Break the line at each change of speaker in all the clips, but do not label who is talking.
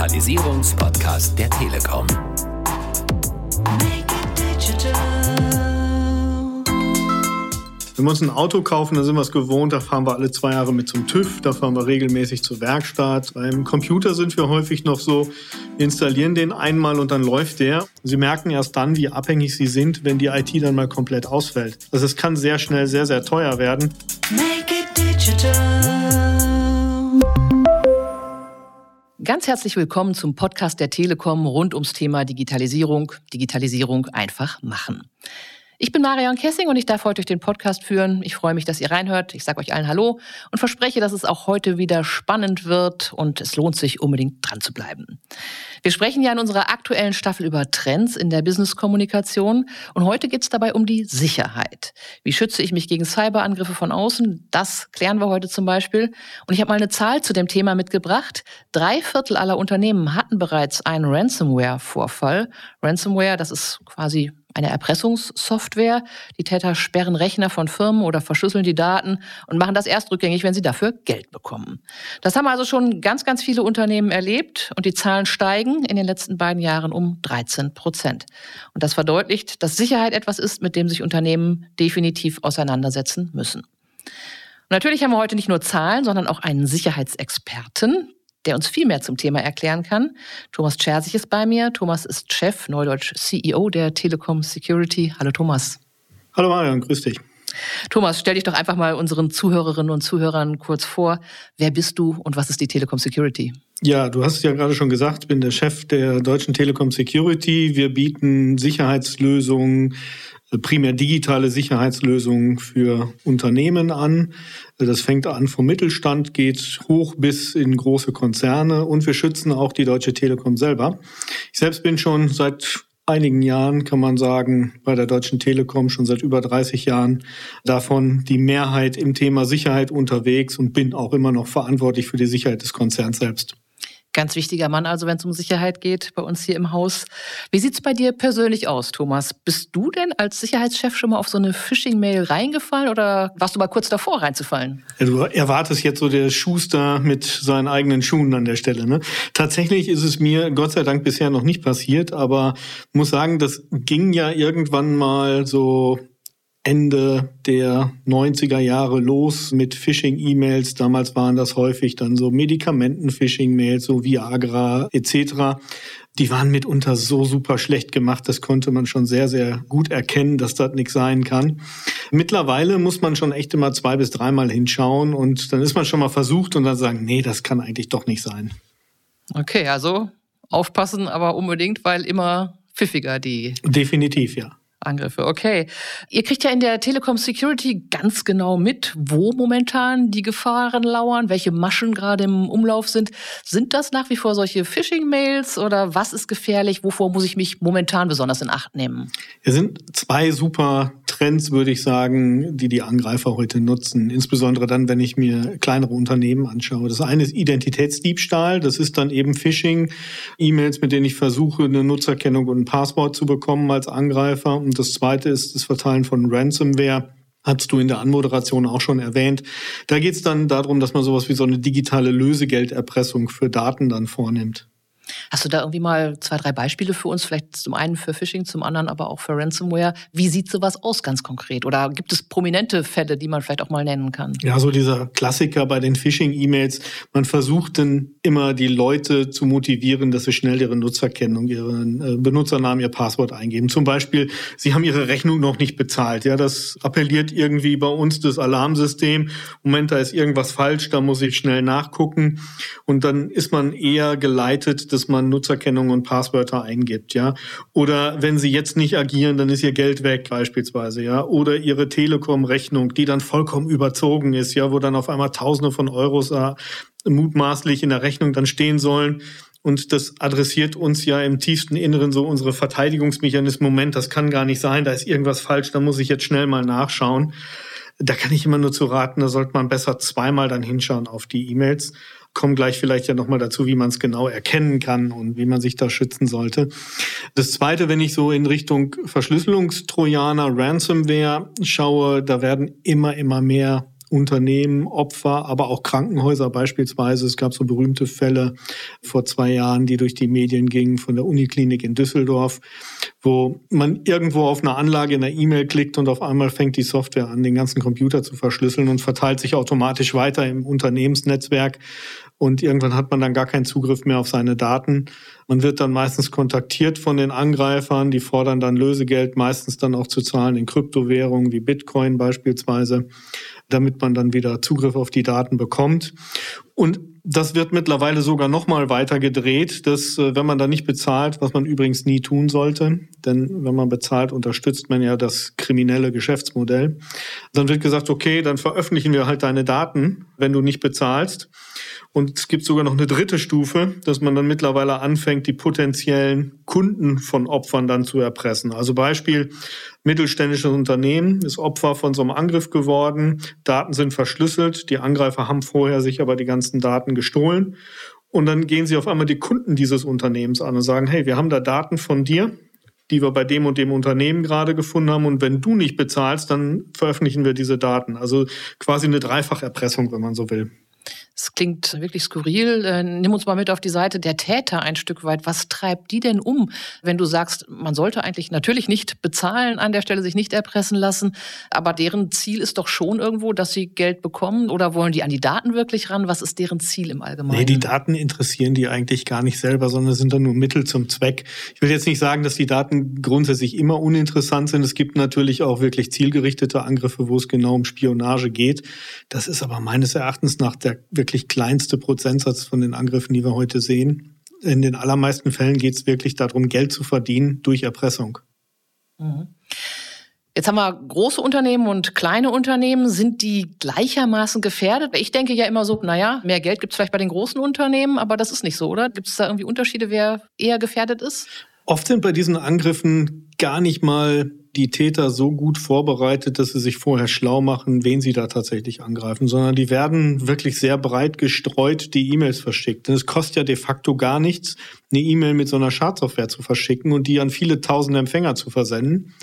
Digitalisierungspodcast der Telekom.
Wenn wir uns ein Auto kaufen, dann sind wir es gewohnt, da fahren wir alle zwei Jahre mit zum TÜV, da fahren wir regelmäßig zur Werkstatt. Beim Computer sind wir häufig noch so, wir installieren den einmal und dann läuft der. Sie merken erst dann, wie abhängig Sie sind, wenn die IT dann mal komplett ausfällt. Also es kann sehr schnell sehr, sehr teuer werden. Make it digital.
Ganz herzlich willkommen zum Podcast der Telekom rund ums Thema Digitalisierung. Digitalisierung einfach machen. Ich bin Marion Kessing und ich darf heute durch den Podcast führen. Ich freue mich, dass ihr reinhört. Ich sage euch allen Hallo und verspreche, dass es auch heute wieder spannend wird und es lohnt sich unbedingt dran zu bleiben. Wir sprechen ja in unserer aktuellen Staffel über Trends in der Business-Kommunikation und heute geht es dabei um die Sicherheit. Wie schütze ich mich gegen Cyberangriffe von außen? Das klären wir heute zum Beispiel. Und ich habe mal eine Zahl zu dem Thema mitgebracht. Drei Viertel aller Unternehmen hatten bereits einen Ransomware-Vorfall. Ransomware, das ist quasi eine Erpressungssoftware. Die Täter sperren Rechner von Firmen oder verschlüsseln die Daten und machen das erst rückgängig, wenn sie dafür Geld bekommen. Das haben also schon ganz, ganz viele Unternehmen erlebt und die Zahlen steigen in den letzten beiden Jahren um 13 Prozent. Und das verdeutlicht, dass Sicherheit etwas ist, mit dem sich Unternehmen definitiv auseinandersetzen müssen. Natürlich haben wir heute nicht nur Zahlen, sondern auch einen Sicherheitsexperten, der uns viel mehr zum Thema erklären kann. Thomas Scherzig ist bei mir. Thomas ist Chef, Neudeutsch CEO der Telekom Security. Hallo Thomas.
Hallo Marion, grüß dich.
Thomas, stell dich doch einfach mal unseren Zuhörerinnen und Zuhörern kurz vor. Wer bist du und was ist die Telekom Security?
Ja, du hast es ja gerade schon gesagt, ich bin der Chef der deutschen Telekom Security. Wir bieten Sicherheitslösungen primär digitale Sicherheitslösungen für Unternehmen an. Das fängt an vom Mittelstand, geht hoch bis in große Konzerne und wir schützen auch die Deutsche Telekom selber. Ich selbst bin schon seit einigen Jahren, kann man sagen, bei der Deutschen Telekom schon seit über 30 Jahren davon die Mehrheit im Thema Sicherheit unterwegs und bin auch immer noch verantwortlich für die Sicherheit des Konzerns selbst.
Ganz wichtiger Mann also, wenn es um Sicherheit geht, bei uns hier im Haus. Wie sieht's bei dir persönlich aus, Thomas? Bist du denn als Sicherheitschef schon mal auf so eine Phishing-Mail reingefallen oder warst du mal kurz davor reinzufallen?
Ja, du erwartest jetzt so der Schuster mit seinen eigenen Schuhen an der Stelle. Ne? Tatsächlich ist es mir Gott sei Dank bisher noch nicht passiert, aber muss sagen, das ging ja irgendwann mal so Ende der 90er Jahre los mit Phishing-E-Mails. Damals waren das häufig dann so Medikamenten-Phishing-Mails, so Viagra etc. Die waren mitunter so super schlecht gemacht, das konnte man schon sehr, sehr gut erkennen, dass das nichts sein kann. Mittlerweile muss man schon echt immer zwei bis dreimal hinschauen und dann ist man schon mal versucht und dann sagen, nee, das kann eigentlich doch nicht sein.
Okay, also aufpassen, aber unbedingt, weil immer pfiffiger die.
Definitiv, ja.
Angriffe. Okay. Ihr kriegt ja in der Telekom Security ganz genau mit, wo momentan die Gefahren lauern, welche Maschen gerade im Umlauf sind. Sind das nach wie vor solche Phishing-Mails oder was ist gefährlich? Wovor muss ich mich momentan besonders in Acht nehmen?
Es sind zwei super Trends, würde ich sagen, die die Angreifer heute nutzen. Insbesondere dann, wenn ich mir kleinere Unternehmen anschaue. Das eine ist Identitätsdiebstahl. Das ist dann eben Phishing, E-Mails, mit denen ich versuche, eine Nutzerkennung und ein Passwort zu bekommen als Angreifer. Und das zweite ist das Verteilen von Ransomware. Hast du in der Anmoderation auch schon erwähnt. Da geht es dann darum, dass man sowas wie so eine digitale Lösegelderpressung für Daten dann vornimmt.
Hast du da irgendwie mal zwei, drei Beispiele für uns? Vielleicht zum einen für Phishing, zum anderen aber auch für Ransomware. Wie sieht sowas aus ganz konkret? Oder gibt es prominente Fälle, die man vielleicht auch mal nennen kann?
Ja, so dieser Klassiker bei den Phishing-E-Mails. Man versucht dann immer die Leute zu motivieren, dass sie schnell ihre Nutzerkennung, ihren äh, Benutzernamen, ihr Passwort eingeben. Zum Beispiel, sie haben ihre Rechnung noch nicht bezahlt. Ja, das appelliert irgendwie bei uns das Alarmsystem. Moment, da ist irgendwas falsch, da muss ich schnell nachgucken. Und dann ist man eher geleitet, dass man Nutzerkennung und Passwörter eingibt, ja. Oder wenn sie jetzt nicht agieren, dann ist ihr Geld weg beispielsweise, ja. Oder ihre Telekom-Rechnung, die dann vollkommen überzogen ist, ja, wo dann auf einmal Tausende von Euros äh, mutmaßlich in der Rechnung dann stehen sollen. Und das adressiert uns ja im tiefsten Inneren so unsere Verteidigungsmechanismen. Moment, das kann gar nicht sein, da ist irgendwas falsch, da muss ich jetzt schnell mal nachschauen. Da kann ich immer nur zu raten, da sollte man besser zweimal dann hinschauen auf die E-Mails kommen gleich vielleicht ja nochmal dazu, wie man es genau erkennen kann und wie man sich da schützen sollte. Das Zweite, wenn ich so in Richtung Verschlüsselungstrojaner, Ransomware schaue, da werden immer, immer mehr Unternehmen, Opfer, aber auch Krankenhäuser beispielsweise. Es gab so berühmte Fälle vor zwei Jahren, die durch die Medien gingen von der Uniklinik in Düsseldorf, wo man irgendwo auf eine Anlage in der E-Mail klickt und auf einmal fängt die Software an, den ganzen Computer zu verschlüsseln und verteilt sich automatisch weiter im Unternehmensnetzwerk. Und irgendwann hat man dann gar keinen Zugriff mehr auf seine Daten. Man wird dann meistens kontaktiert von den Angreifern, die fordern dann Lösegeld, meistens dann auch zu zahlen in Kryptowährungen wie Bitcoin beispielsweise damit man dann wieder Zugriff auf die Daten bekommt. Und das wird mittlerweile sogar noch mal weiter gedreht, dass äh, wenn man da nicht bezahlt, was man übrigens nie tun sollte, denn wenn man bezahlt, unterstützt man ja das kriminelle Geschäftsmodell, dann wird gesagt, okay, dann veröffentlichen wir halt deine Daten, wenn du nicht bezahlst. Und es gibt sogar noch eine dritte Stufe, dass man dann mittlerweile anfängt, die potenziellen Kunden von Opfern dann zu erpressen. Also Beispiel, mittelständisches Unternehmen ist Opfer von so einem Angriff geworden, Daten sind verschlüsselt, die Angreifer haben vorher sich aber die ganzen Daten gestohlen. Und dann gehen sie auf einmal die Kunden dieses Unternehmens an und sagen, hey, wir haben da Daten von dir, die wir bei dem und dem Unternehmen gerade gefunden haben. Und wenn du nicht bezahlst, dann veröffentlichen wir diese Daten. Also quasi eine Dreifacherpressung, wenn man so will.
Es klingt wirklich skurril. Äh, nimm uns mal mit auf die Seite der Täter ein Stück weit. Was treibt die denn um, wenn du sagst, man sollte eigentlich natürlich nicht bezahlen an der Stelle, sich nicht erpressen lassen, aber deren Ziel ist doch schon irgendwo, dass sie Geld bekommen oder wollen die an die Daten wirklich ran? Was ist deren Ziel im Allgemeinen?
Nee, die Daten interessieren die eigentlich gar nicht selber, sondern sind dann nur Mittel zum Zweck. Ich will jetzt nicht sagen, dass die Daten grundsätzlich immer uninteressant sind. Es gibt natürlich auch wirklich zielgerichtete Angriffe, wo es genau um Spionage geht. Das ist aber meines Erachtens nach der wirklich wirklich kleinste Prozentsatz von den Angriffen, die wir heute sehen. In den allermeisten Fällen geht es wirklich darum, Geld zu verdienen durch Erpressung.
Mhm. Jetzt haben wir große Unternehmen und kleine Unternehmen. Sind die gleichermaßen gefährdet? Ich denke ja immer so, naja, mehr Geld gibt es vielleicht bei den großen Unternehmen, aber das ist nicht so, oder? Gibt es da irgendwie Unterschiede, wer eher gefährdet ist?
Oft sind bei diesen Angriffen gar nicht mal die Täter so gut vorbereitet, dass sie sich vorher schlau machen, wen sie da tatsächlich angreifen, sondern die werden wirklich sehr breit gestreut die E-Mails verschickt. Denn es kostet ja de facto gar nichts, eine E-Mail mit so einer Schadsoftware zu verschicken und die an viele tausend Empfänger zu versenden.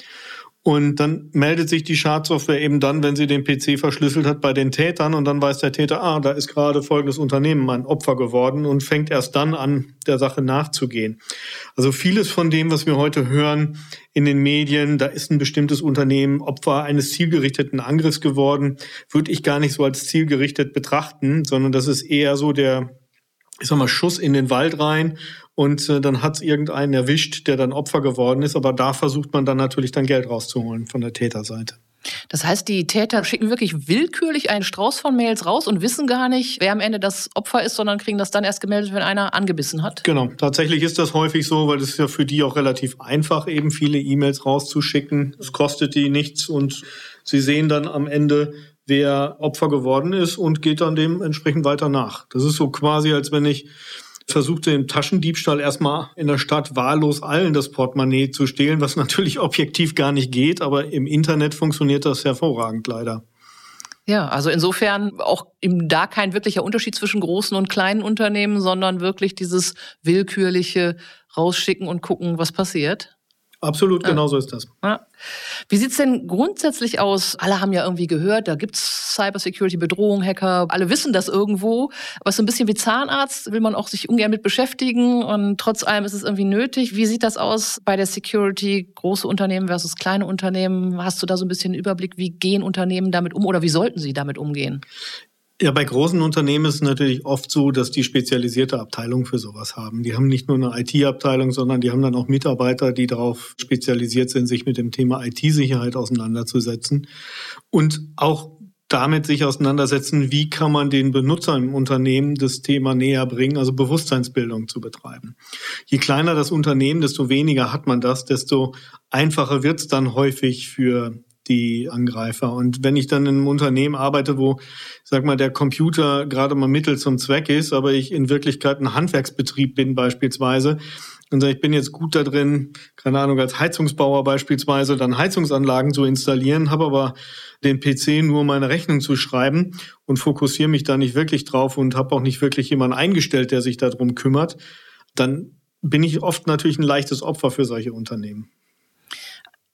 Und dann meldet sich die Schadsoftware eben dann, wenn sie den PC verschlüsselt hat, bei den Tätern. Und dann weiß der Täter, ah, da ist gerade folgendes Unternehmen mein Opfer geworden und fängt erst dann an, der Sache nachzugehen. Also vieles von dem, was wir heute hören in den Medien, da ist ein bestimmtes Unternehmen Opfer eines zielgerichteten Angriffs geworden, würde ich gar nicht so als zielgerichtet betrachten, sondern das ist eher so der ich sag mal, Schuss in den Wald rein und äh, dann hat es irgendeinen erwischt, der dann Opfer geworden ist. Aber da versucht man dann natürlich dann Geld rauszuholen von der Täterseite.
Das heißt, die Täter schicken wirklich willkürlich einen Strauß von Mails raus und wissen gar nicht, wer am Ende das Opfer ist, sondern kriegen das dann erst gemeldet, wenn einer angebissen hat.
Genau, tatsächlich ist das häufig so, weil es ist ja für die auch relativ einfach, eben viele E-Mails rauszuschicken. Es kostet die nichts und sie sehen dann am Ende, wer Opfer geworden ist und geht dann dementsprechend weiter nach. Das ist so quasi, als wenn ich versuchte im Taschendiebstahl erstmal in der Stadt wahllos allen das Portemonnaie zu stehlen, was natürlich objektiv gar nicht geht, aber im Internet funktioniert das hervorragend leider.
Ja, also insofern auch eben da kein wirklicher Unterschied zwischen großen und kleinen Unternehmen, sondern wirklich dieses willkürliche rausschicken und gucken, was passiert.
Absolut, ja. genau so ist das. Ja.
Wie sieht's denn grundsätzlich aus? Alle haben ja irgendwie gehört, da gibt's Cybersecurity-Bedrohung, Hacker, alle wissen das irgendwo. Aber so ein bisschen wie Zahnarzt will man auch sich ungern mit beschäftigen und trotz allem ist es irgendwie nötig. Wie sieht das aus bei der Security? Große Unternehmen versus kleine Unternehmen? Hast du da so ein bisschen Überblick? Wie gehen Unternehmen damit um oder wie sollten sie damit umgehen?
Ja, bei großen Unternehmen ist es natürlich oft so, dass die spezialisierte Abteilungen für sowas haben. Die haben nicht nur eine IT-Abteilung, sondern die haben dann auch Mitarbeiter, die darauf spezialisiert sind, sich mit dem Thema IT-Sicherheit auseinanderzusetzen und auch damit sich auseinandersetzen, wie kann man den Benutzern im Unternehmen das Thema näher bringen, also Bewusstseinsbildung zu betreiben. Je kleiner das Unternehmen, desto weniger hat man das, desto einfacher wird es dann häufig für die Angreifer. Und wenn ich dann in einem Unternehmen arbeite, wo, sag mal, der Computer gerade mal Mittel zum Zweck ist, aber ich in Wirklichkeit ein Handwerksbetrieb bin beispielsweise, und sage, ich bin jetzt gut da drin, keine Ahnung, als Heizungsbauer beispielsweise dann Heizungsanlagen zu installieren, habe aber den PC nur meine Rechnung zu schreiben und fokussiere mich da nicht wirklich drauf und habe auch nicht wirklich jemanden eingestellt, der sich darum kümmert, dann bin ich oft natürlich ein leichtes Opfer für solche Unternehmen.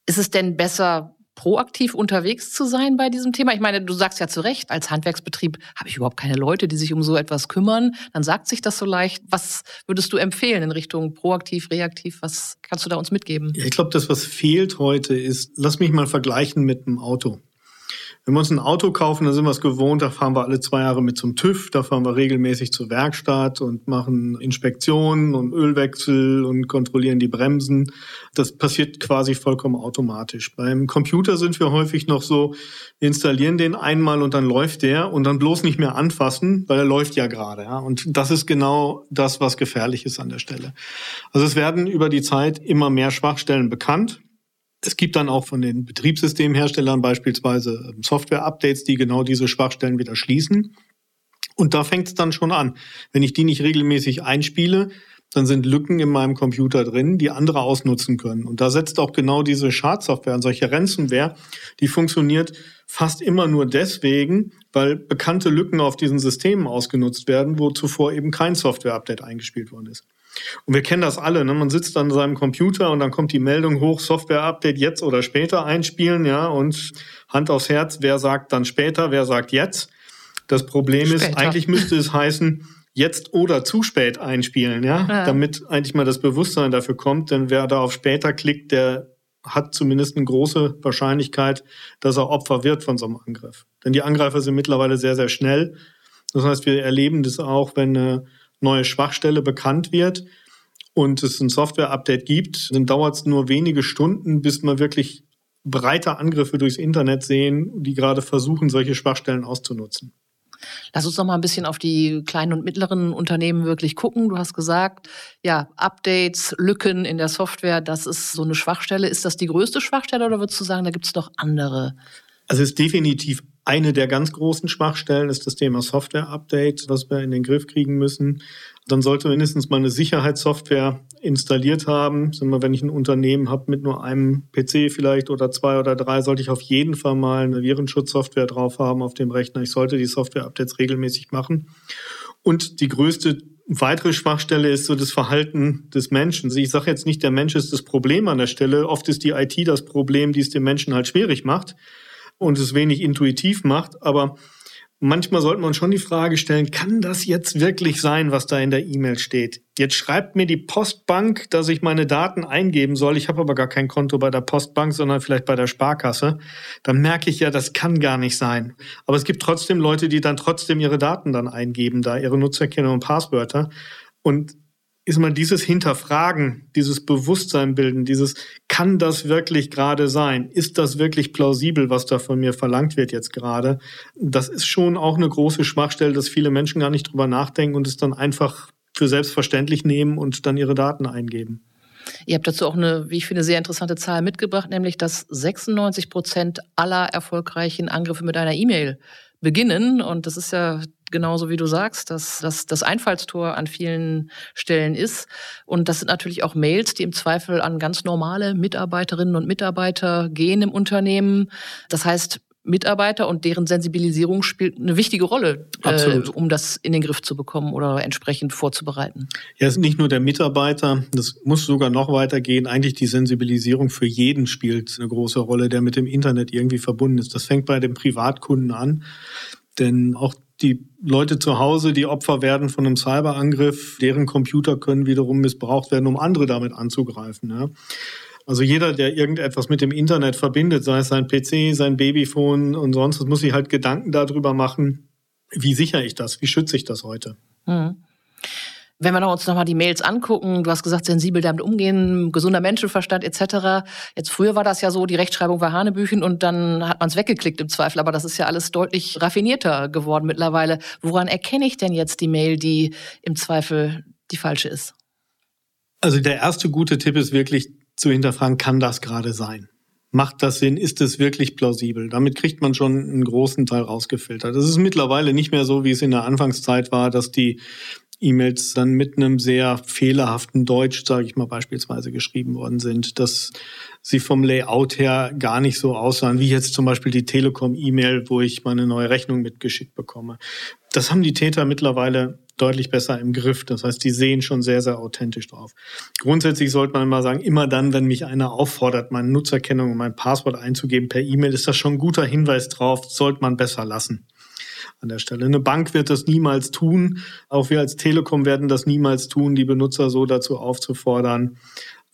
Ist es denn besser, proaktiv unterwegs zu sein bei diesem Thema? Ich meine, du sagst ja zu Recht, als Handwerksbetrieb habe ich überhaupt keine Leute, die sich um so etwas kümmern. Dann sagt sich das so leicht. Was würdest du empfehlen in Richtung proaktiv, reaktiv? Was kannst du da uns mitgeben?
Ja, ich glaube, das, was fehlt heute, ist, lass mich mal vergleichen mit einem Auto. Wenn wir uns ein Auto kaufen, dann sind wir es gewohnt, da fahren wir alle zwei Jahre mit zum TÜV, da fahren wir regelmäßig zur Werkstatt und machen Inspektionen und Ölwechsel und kontrollieren die Bremsen. Das passiert quasi vollkommen automatisch. Beim Computer sind wir häufig noch so, wir installieren den einmal und dann läuft der und dann bloß nicht mehr anfassen, weil er läuft ja gerade. Ja? Und das ist genau das, was gefährlich ist an der Stelle. Also es werden über die Zeit immer mehr Schwachstellen bekannt. Es gibt dann auch von den Betriebssystemherstellern beispielsweise ähm, Software-Updates, die genau diese Schwachstellen wieder schließen. Und da fängt es dann schon an. Wenn ich die nicht regelmäßig einspiele, dann sind Lücken in meinem Computer drin, die andere ausnutzen können. Und da setzt auch genau diese Schadsoftware an, solche Ransomware, die funktioniert fast immer nur deswegen, weil bekannte Lücken auf diesen Systemen ausgenutzt werden, wo zuvor eben kein Software-Update eingespielt worden ist. Und wir kennen das alle, ne? man sitzt an seinem Computer und dann kommt die Meldung hoch, Software-Update jetzt oder später einspielen, ja, und Hand aufs Herz, wer sagt dann später, wer sagt jetzt. Das Problem später. ist, eigentlich müsste es heißen, jetzt oder zu spät einspielen, ja? ja, damit eigentlich mal das Bewusstsein dafür kommt, denn wer da auf später klickt, der hat zumindest eine große Wahrscheinlichkeit, dass er Opfer wird von so einem Angriff. Denn die Angreifer sind mittlerweile sehr, sehr schnell. Das heißt, wir erleben das auch, wenn eine neue Schwachstelle bekannt wird und es ein Software-Update gibt, dann dauert es nur wenige Stunden, bis man wirklich breite Angriffe durchs Internet sehen, die gerade versuchen, solche Schwachstellen auszunutzen.
Lass uns noch mal ein bisschen auf die kleinen und mittleren Unternehmen wirklich gucken. Du hast gesagt, ja, Updates, Lücken in der Software, das ist so eine Schwachstelle. Ist das die größte Schwachstelle oder würdest du sagen, da gibt es noch andere?
Also es ist definitiv eine der ganz großen Schwachstellen ist das Thema Software-Update, was wir in den Griff kriegen müssen. Dann sollte mindestens mal eine Sicherheitssoftware installiert haben. Sagen wir, wenn ich ein Unternehmen habe mit nur einem PC vielleicht oder zwei oder drei, sollte ich auf jeden Fall mal eine Virenschutzsoftware drauf haben auf dem Rechner. Ich sollte die Software-Updates regelmäßig machen. Und die größte weitere Schwachstelle ist so das Verhalten des Menschen. Ich sage jetzt nicht, der Mensch ist das Problem an der Stelle. Oft ist die IT das Problem, die es dem Menschen halt schwierig macht und es wenig intuitiv macht. Aber manchmal sollte man schon die Frage stellen, kann das jetzt wirklich sein, was da in der E-Mail steht? Jetzt schreibt mir die Postbank, dass ich meine Daten eingeben soll. Ich habe aber gar kein Konto bei der Postbank, sondern vielleicht bei der Sparkasse. Dann merke ich ja, das kann gar nicht sein. Aber es gibt trotzdem Leute, die dann trotzdem ihre Daten dann eingeben, da ihre Nutzerkennung und Passwörter. Und ist mal dieses Hinterfragen, dieses Bewusstsein bilden, dieses, kann das wirklich gerade sein? Ist das wirklich plausibel, was da von mir verlangt wird jetzt gerade? Das ist schon auch eine große Schwachstelle, dass viele Menschen gar nicht drüber nachdenken und es dann einfach für selbstverständlich nehmen und dann ihre Daten eingeben.
Ihr habt dazu auch eine, wie ich finde, sehr interessante Zahl mitgebracht, nämlich dass 96 Prozent aller erfolgreichen Angriffe mit einer E-Mail beginnen. Und das ist ja genauso wie du sagst, dass das das Einfallstor an vielen Stellen ist. Und das sind natürlich auch Mails, die im Zweifel an ganz normale Mitarbeiterinnen und Mitarbeiter gehen im Unternehmen. Das heißt, Mitarbeiter und deren Sensibilisierung spielt eine wichtige Rolle, äh, um das in den Griff zu bekommen oder entsprechend vorzubereiten.
Ja, es ist nicht nur der Mitarbeiter, das muss sogar noch weitergehen. Eigentlich die Sensibilisierung für jeden spielt eine große Rolle, der mit dem Internet irgendwie verbunden ist. Das fängt bei dem Privatkunden an, denn auch die Leute zu Hause, die Opfer werden von einem Cyberangriff, deren Computer können wiederum missbraucht werden, um andere damit anzugreifen. Ja. Also jeder, der irgendetwas mit dem Internet verbindet, sei es sein PC, sein Babyphone und sonst, muss sich halt Gedanken darüber machen, wie sichere ich das, wie schütze ich das heute. Mhm.
Wenn wir uns nochmal die Mails angucken, du hast gesagt, sensibel damit umgehen, gesunder Menschenverstand etc. Jetzt früher war das ja so, die Rechtschreibung war Hanebüchen und dann hat man es weggeklickt im Zweifel. Aber das ist ja alles deutlich raffinierter geworden mittlerweile. Woran erkenne ich denn jetzt die Mail, die im Zweifel die falsche ist?
Also der erste gute Tipp ist wirklich, zu hinterfragen, kann das gerade sein? Macht das Sinn? Ist es wirklich plausibel? Damit kriegt man schon einen großen Teil rausgefiltert. Es ist mittlerweile nicht mehr so, wie es in der Anfangszeit war, dass die E-Mails dann mit einem sehr fehlerhaften Deutsch, sage ich mal beispielsweise, geschrieben worden sind, dass sie vom Layout her gar nicht so aussahen, wie jetzt zum Beispiel die Telekom-E-Mail, wo ich meine neue Rechnung mitgeschickt bekomme. Das haben die Täter mittlerweile deutlich besser im Griff. Das heißt, die sehen schon sehr, sehr authentisch drauf. Grundsätzlich sollte man mal sagen, immer dann, wenn mich einer auffordert, meine Nutzerkennung und mein Passwort einzugeben per E-Mail, ist das schon ein guter Hinweis drauf, sollte man besser lassen an der Stelle. Eine Bank wird das niemals tun. Auch wir als Telekom werden das niemals tun, die Benutzer so dazu aufzufordern.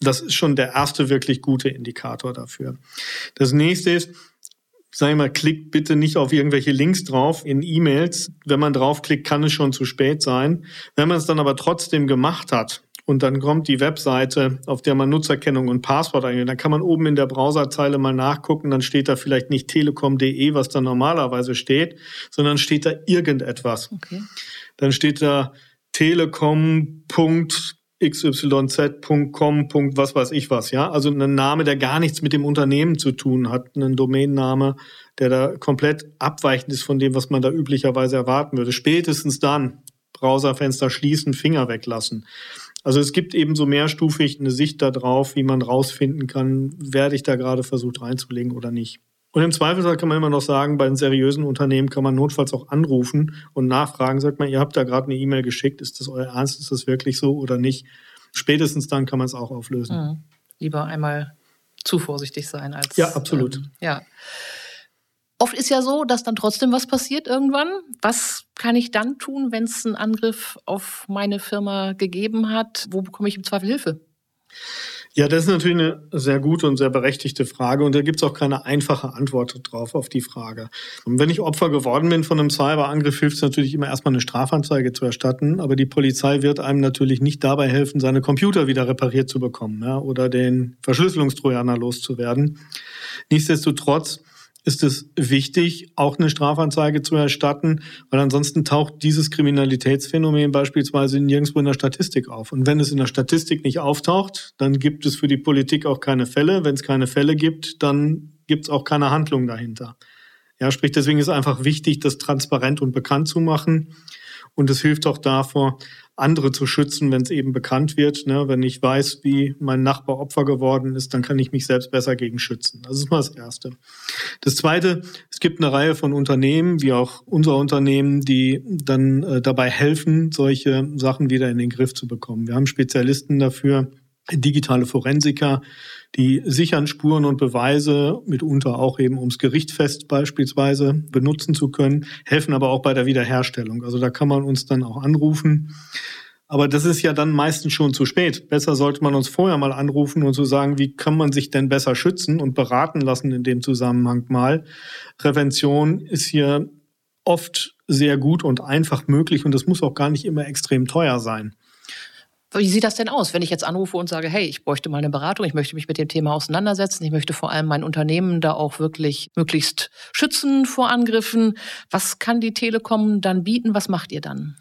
Das ist schon der erste wirklich gute Indikator dafür. Das nächste ist, sag ich mal, klickt bitte nicht auf irgendwelche Links drauf in E-Mails. Wenn man draufklickt, kann es schon zu spät sein. Wenn man es dann aber trotzdem gemacht hat und dann kommt die Webseite, auf der man Nutzerkennung und Passwort eingibt, dann kann man oben in der Browserzeile mal nachgucken, dann steht da vielleicht nicht telekom.de, was da normalerweise steht, sondern steht da irgendetwas. Okay. Dann steht da telekom xyz.com. was weiß ich was, ja. Also ein Name, der gar nichts mit dem Unternehmen zu tun hat, ein Domainname, der da komplett abweichend ist von dem, was man da üblicherweise erwarten würde. Spätestens dann Browserfenster schließen, Finger weglassen. Also es gibt eben so mehrstufig eine Sicht darauf, wie man rausfinden kann, werde ich da gerade versucht reinzulegen oder nicht. Und im Zweifelsfall kann man immer noch sagen, bei den seriösen Unternehmen kann man notfalls auch anrufen und nachfragen, sagt man, ihr habt da gerade eine E-Mail geschickt, ist das euer Ernst, ist das wirklich so oder nicht? Spätestens dann kann man es auch auflösen. Mhm.
Lieber einmal zu vorsichtig sein als.
Ja, absolut.
Ähm, ja. Oft ist ja so, dass dann trotzdem was passiert irgendwann. Was kann ich dann tun, wenn es einen Angriff auf meine Firma gegeben hat? Wo bekomme ich im Zweifel Hilfe?
Ja, das ist natürlich eine sehr gute und sehr berechtigte Frage und da gibt es auch keine einfache Antwort drauf auf die Frage. Und wenn ich Opfer geworden bin von einem Cyberangriff, hilft es natürlich immer erstmal eine Strafanzeige zu erstatten, aber die Polizei wird einem natürlich nicht dabei helfen, seine Computer wieder repariert zu bekommen ja, oder den Verschlüsselungstrojaner loszuwerden. Nichtsdestotrotz ist es wichtig, auch eine Strafanzeige zu erstatten, weil ansonsten taucht dieses Kriminalitätsphänomen beispielsweise nirgendwo in der Statistik auf. Und wenn es in der Statistik nicht auftaucht, dann gibt es für die Politik auch keine Fälle. Wenn es keine Fälle gibt, dann gibt es auch keine Handlung dahinter. Ja, sprich, deswegen ist einfach wichtig, das transparent und bekannt zu machen. Und es hilft auch davor, andere zu schützen, wenn es eben bekannt wird. Ne? Wenn ich weiß, wie mein Nachbar Opfer geworden ist, dann kann ich mich selbst besser gegen schützen. Das ist mal das Erste. Das Zweite, es gibt eine Reihe von Unternehmen, wie auch unser Unternehmen, die dann äh, dabei helfen, solche Sachen wieder in den Griff zu bekommen. Wir haben Spezialisten dafür, digitale Forensiker, die sichern Spuren und Beweise, mitunter auch eben ums Gericht fest beispielsweise benutzen zu können, helfen aber auch bei der Wiederherstellung. Also da kann man uns dann auch anrufen. Aber das ist ja dann meistens schon zu spät. Besser sollte man uns vorher mal anrufen und so sagen, wie kann man sich denn besser schützen und beraten lassen in dem Zusammenhang mal. Prävention ist hier oft sehr gut und einfach möglich und das muss auch gar nicht immer extrem teuer sein.
Wie sieht das denn aus, wenn ich jetzt anrufe und sage, hey, ich bräuchte mal eine Beratung, ich möchte mich mit dem Thema auseinandersetzen, ich möchte vor allem mein Unternehmen da auch wirklich möglichst schützen vor Angriffen. Was kann die Telekom dann bieten? Was macht ihr dann?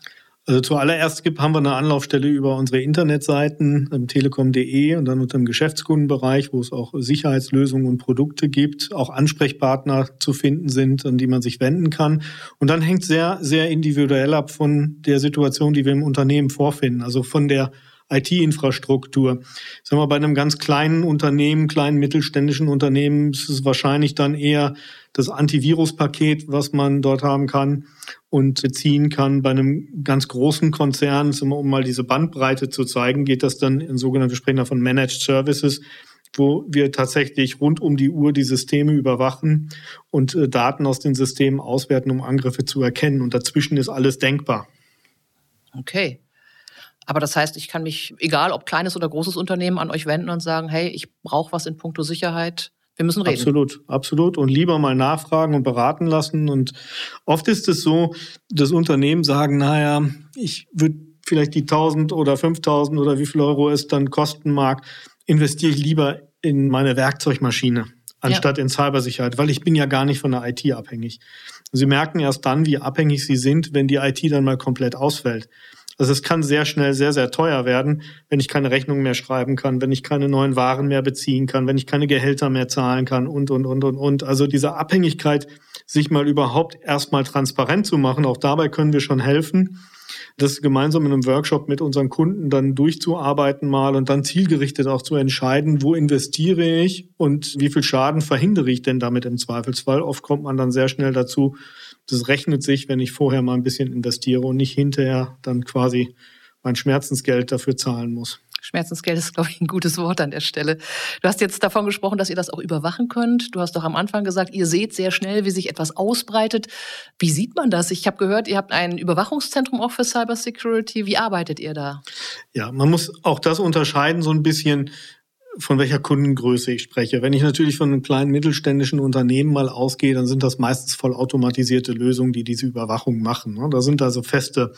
Also zuallererst gibt, haben wir eine Anlaufstelle über unsere Internetseiten, ähm, telekom.de und dann unter dem Geschäftskundenbereich, wo es auch Sicherheitslösungen und Produkte gibt, auch Ansprechpartner zu finden sind, an die man sich wenden kann. Und dann hängt sehr, sehr individuell ab von der Situation, die wir im Unternehmen vorfinden. Also von der IT-Infrastruktur. Sagen wir, bei einem ganz kleinen Unternehmen, kleinen mittelständischen Unternehmen ist es wahrscheinlich dann eher das Antivirus-Paket, was man dort haben kann und beziehen kann. Bei einem ganz großen Konzern, um mal diese Bandbreite zu zeigen, geht das dann in sogenannte, wir sprechen davon Managed Services, wo wir tatsächlich rund um die Uhr die Systeme überwachen und äh, Daten aus den Systemen auswerten, um Angriffe zu erkennen. Und dazwischen ist alles denkbar.
Okay. Aber das heißt, ich kann mich, egal ob kleines oder großes Unternehmen, an euch wenden und sagen, hey, ich brauche was in puncto Sicherheit. Wir müssen reden.
Absolut, absolut. Und lieber mal nachfragen und beraten lassen. Und oft ist es so, dass Unternehmen sagen, naja, ich würde vielleicht die 1000 oder 5000 oder wie viel Euro es dann kosten mag, investiere ich lieber in meine Werkzeugmaschine anstatt ja. in Cybersicherheit, weil ich bin ja gar nicht von der IT abhängig. Sie merken erst dann, wie abhängig Sie sind, wenn die IT dann mal komplett ausfällt. Also es kann sehr schnell sehr, sehr teuer werden, wenn ich keine Rechnung mehr schreiben kann, wenn ich keine neuen Waren mehr beziehen kann, wenn ich keine Gehälter mehr zahlen kann und, und, und, und, und. Also diese Abhängigkeit, sich mal überhaupt erstmal transparent zu machen, auch dabei können wir schon helfen das gemeinsam in einem Workshop mit unseren Kunden dann durchzuarbeiten mal und dann zielgerichtet auch zu entscheiden, wo investiere ich und wie viel Schaden verhindere ich denn damit im Zweifelsfall. Oft kommt man dann sehr schnell dazu, das rechnet sich, wenn ich vorher mal ein bisschen investiere und nicht hinterher dann quasi mein Schmerzensgeld dafür zahlen muss.
Schmerzensgeld ist, glaube ich, ein gutes Wort an der Stelle. Du hast jetzt davon gesprochen, dass ihr das auch überwachen könnt. Du hast doch am Anfang gesagt, ihr seht sehr schnell, wie sich etwas ausbreitet. Wie sieht man das? Ich habe gehört, ihr habt ein Überwachungszentrum auch für Cybersecurity. Wie arbeitet ihr da?
Ja, man muss auch das unterscheiden, so ein bisschen von welcher Kundengröße ich spreche. Wenn ich natürlich von einem kleinen mittelständischen Unternehmen mal ausgehe, dann sind das meistens vollautomatisierte Lösungen, die diese Überwachung machen. Ne? Da sind also feste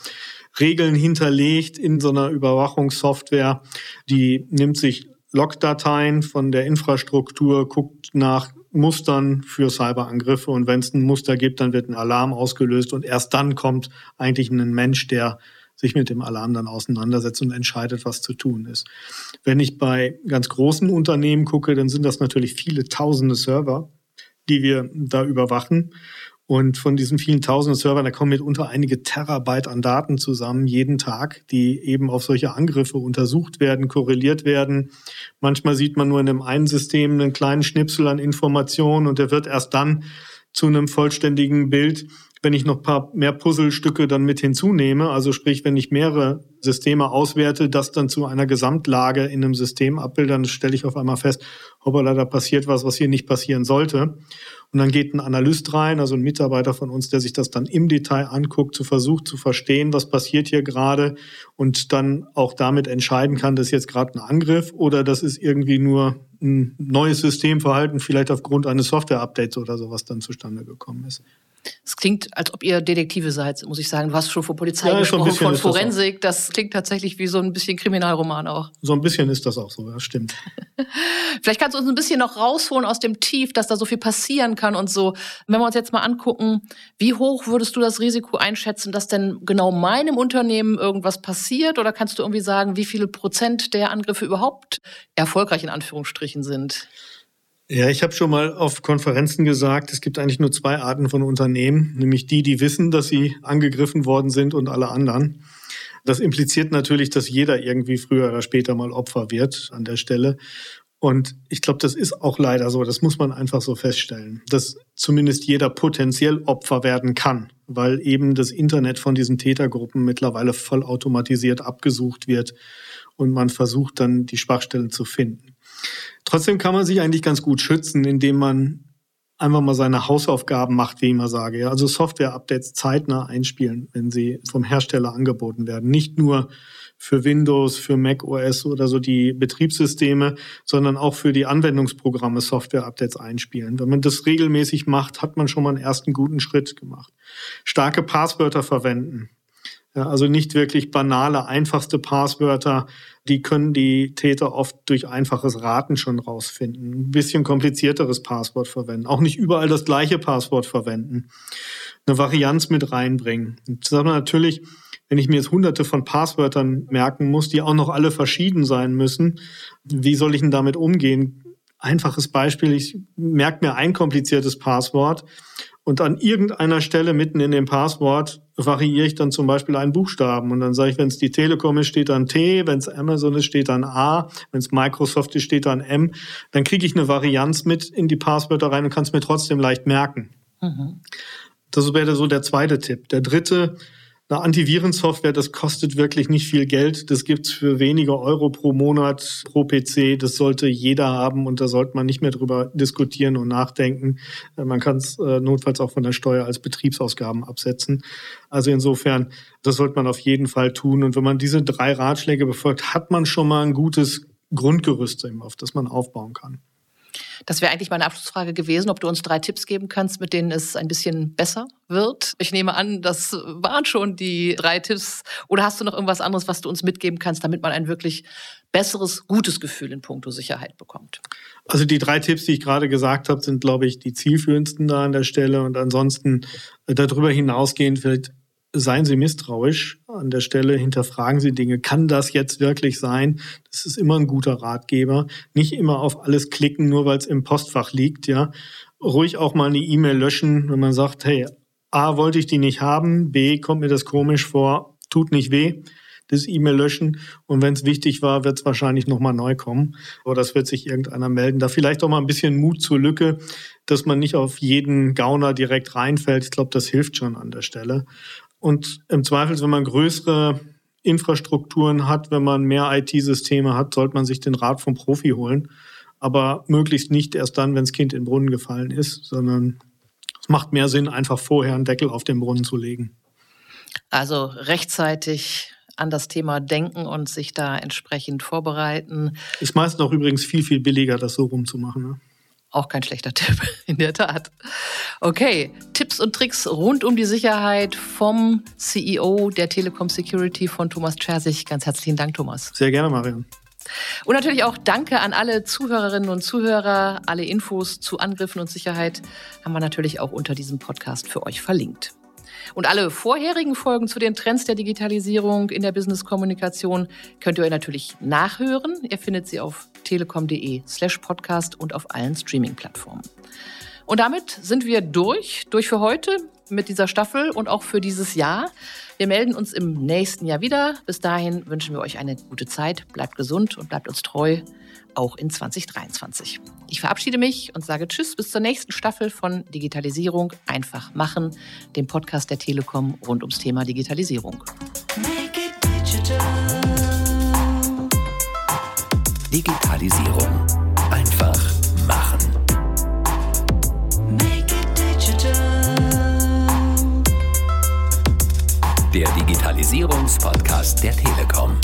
Regeln hinterlegt in so einer Überwachungssoftware. Die nimmt sich Logdateien von der Infrastruktur, guckt nach Mustern für Cyberangriffe und wenn es ein Muster gibt, dann wird ein Alarm ausgelöst und erst dann kommt eigentlich ein Mensch, der sich mit dem Alarm dann auseinandersetzt und entscheidet, was zu tun ist. Wenn ich bei ganz großen Unternehmen gucke, dann sind das natürlich viele tausende Server, die wir da überwachen. Und von diesen vielen tausenden Servern, da kommen mitunter einige Terabyte an Daten zusammen jeden Tag, die eben auf solche Angriffe untersucht werden, korreliert werden. Manchmal sieht man nur in dem einen System einen kleinen Schnipsel an Informationen und der wird erst dann zu einem vollständigen Bild, wenn ich noch ein paar mehr Puzzlestücke dann mit hinzunehme, also sprich, wenn ich mehrere Systeme auswerte, das dann zu einer Gesamtlage in einem System abbilde, dann stelle ich auf einmal fest, hoppala, da passiert was, was hier nicht passieren sollte. Und dann geht ein Analyst rein, also ein Mitarbeiter von uns, der sich das dann im Detail anguckt, zu versucht zu verstehen, was passiert hier gerade und dann auch damit entscheiden kann, das ist jetzt gerade ein Angriff oder das ist irgendwie nur ein neues Systemverhalten, vielleicht aufgrund eines Software-Updates oder sowas dann zustande gekommen ist.
Es klingt, als ob ihr Detektive seid, muss ich sagen. Du hast schon von Polizei ja, gesprochen, von Forensik. Das, das, klingt tatsächlich wie so ein bisschen Kriminalroman auch.
So ein bisschen ist das auch so, das stimmt.
Vielleicht kannst du uns ein bisschen noch rausholen aus dem Tief, dass da so viel passieren kann und so. Wenn wir uns jetzt mal angucken, wie hoch würdest du das Risiko einschätzen, dass denn genau meinem Unternehmen irgendwas passiert? Oder kannst du irgendwie sagen, wie viele Prozent der Angriffe überhaupt erfolgreich in Anführungsstrichen sind?
Ja, ich habe schon mal auf Konferenzen gesagt, es gibt eigentlich nur zwei Arten von Unternehmen, nämlich die, die wissen, dass sie angegriffen worden sind und alle anderen. Das impliziert natürlich, dass jeder irgendwie früher oder später mal Opfer wird an der Stelle. Und ich glaube, das ist auch leider so. Das muss man einfach so feststellen, dass zumindest jeder potenziell Opfer werden kann, weil eben das Internet von diesen Tätergruppen mittlerweile vollautomatisiert abgesucht wird und man versucht dann die Schwachstellen zu finden. Trotzdem kann man sich eigentlich ganz gut schützen, indem man einfach mal seine Hausaufgaben macht, wie ich immer sage. Also Software-Updates zeitnah einspielen, wenn sie vom Hersteller angeboten werden. Nicht nur für Windows, für Mac OS oder so die Betriebssysteme, sondern auch für die Anwendungsprogramme Software-Updates einspielen. Wenn man das regelmäßig macht, hat man schon mal einen ersten guten Schritt gemacht. Starke Passwörter verwenden. Ja, also nicht wirklich banale, einfachste Passwörter, die können die Täter oft durch einfaches Raten schon rausfinden. Ein bisschen komplizierteres Passwort verwenden. Auch nicht überall das gleiche Passwort verwenden. Eine Varianz mit reinbringen. Und das natürlich, wenn ich mir jetzt hunderte von Passwörtern merken muss, die auch noch alle verschieden sein müssen, wie soll ich denn damit umgehen? Einfaches Beispiel, ich merke mir ein kompliziertes Passwort und an irgendeiner Stelle mitten in dem Passwort variiere ich dann zum Beispiel einen Buchstaben. Und dann sage ich, wenn es die Telekom ist, steht dann T, wenn es Amazon ist, steht dann A, wenn es Microsoft ist, steht dann M. Dann kriege ich eine Varianz mit in die Passwörter rein und kann es mir trotzdem leicht merken. Mhm. Das wäre so der zweite Tipp. Der dritte, eine Antivirensoftware, das kostet wirklich nicht viel Geld. Das gibt's für wenige Euro pro Monat pro PC. Das sollte jeder haben und da sollte man nicht mehr drüber diskutieren und nachdenken. Äh, man kann es äh, notfalls auch von der Steuer als Betriebsausgaben absetzen. Also insofern, das sollte man auf jeden Fall tun. Und wenn man diese drei Ratschläge befolgt, hat man schon mal ein gutes Grundgerüst, auf das man aufbauen kann.
Das wäre eigentlich meine Abschlussfrage gewesen, ob du uns drei Tipps geben kannst, mit denen es ein bisschen besser wird. Ich nehme an, das waren schon die drei Tipps. Oder hast du noch irgendwas anderes, was du uns mitgeben kannst, damit man ein wirklich besseres, gutes Gefühl in puncto Sicherheit bekommt?
Also die drei Tipps, die ich gerade gesagt habe, sind, glaube ich, die zielführendsten da an der Stelle. Und ansonsten äh, darüber hinausgehend vielleicht seien Sie misstrauisch an der Stelle, hinterfragen Sie Dinge. Kann das jetzt wirklich sein? Das ist immer ein guter Ratgeber. Nicht immer auf alles klicken, nur weil es im Postfach liegt, ja. Ruhig auch mal eine E-Mail löschen, wenn man sagt, hey, A, wollte ich die nicht haben, B, kommt mir das komisch vor, tut nicht weh das E-Mail löschen und wenn es wichtig war, wird es wahrscheinlich nochmal neu kommen. Aber das wird sich irgendeiner melden. Da vielleicht auch mal ein bisschen Mut zur Lücke, dass man nicht auf jeden Gauner direkt reinfällt. Ich glaube, das hilft schon an der Stelle. Und im Zweifel, wenn man größere Infrastrukturen hat, wenn man mehr IT-Systeme hat, sollte man sich den Rat vom Profi holen. Aber möglichst nicht erst dann, wenn das Kind in den Brunnen gefallen ist, sondern es macht mehr Sinn, einfach vorher einen Deckel auf den Brunnen zu legen.
Also rechtzeitig an das Thema denken und sich da entsprechend vorbereiten.
Ist meist noch übrigens viel, viel billiger, das so rumzumachen. Ne?
Auch kein schlechter Tipp, in der Tat. Okay, Tipps und Tricks rund um die Sicherheit vom CEO der Telekom Security von Thomas Schersig. Ganz herzlichen Dank, Thomas.
Sehr gerne, Marion.
Und natürlich auch Danke an alle Zuhörerinnen und Zuhörer. Alle Infos zu Angriffen und Sicherheit haben wir natürlich auch unter diesem Podcast für euch verlinkt. Und alle vorherigen Folgen zu den Trends der Digitalisierung in der Business-Kommunikation könnt ihr euch natürlich nachhören. Ihr findet sie auf telekom.de slash podcast und auf allen Streaming-Plattformen. Und damit sind wir durch, durch für heute mit dieser Staffel und auch für dieses Jahr. Wir melden uns im nächsten Jahr wieder. Bis dahin wünschen wir euch eine gute Zeit. Bleibt gesund und bleibt uns treu, auch in 2023. Ich verabschiede mich und sage Tschüss bis zur nächsten Staffel von Digitalisierung einfach machen, dem Podcast der Telekom rund ums Thema Digitalisierung.
Digitalisierung einfach machen. der Digitalisierungspodcast der Telekom.